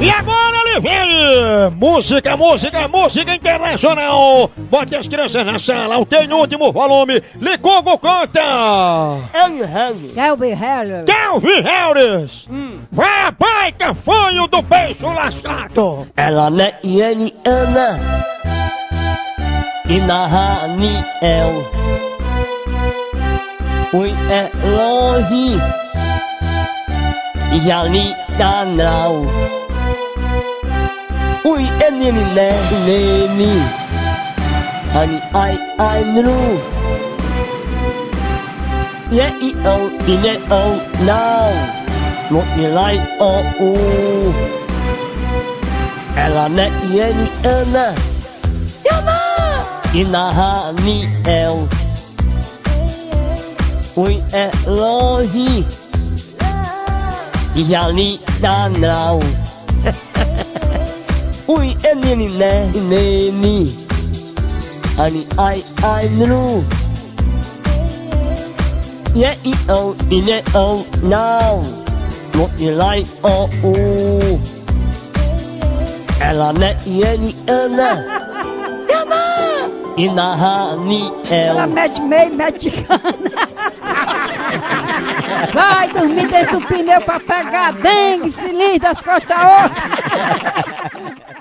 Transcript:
E agora ele vem! Música, música, música internacional! Bote as crianças na sala, o tem último volume. Licogo canta! Calvin Heller. Calvin Harris! Vai a baita fanho do beijo lascado! Ela é Ianiana e Nahaniel. Ui é longe e ali tá não. Ui é nene né nene. Ani ai ai nu. Yeah i o i ne o now. Một người lại o u. Ela não é Ianiana e Nahaniel. Ui é longe e ali tá não. Ui nene né nene. Ani ai ai nu. Yeah i o i ne o. Một người lại o u. Ela não é Ianiana e Ela Nahaniel. mete meio mexicana. Vai dormir dentro do pneu pra pegar dengue, liga das costas outras.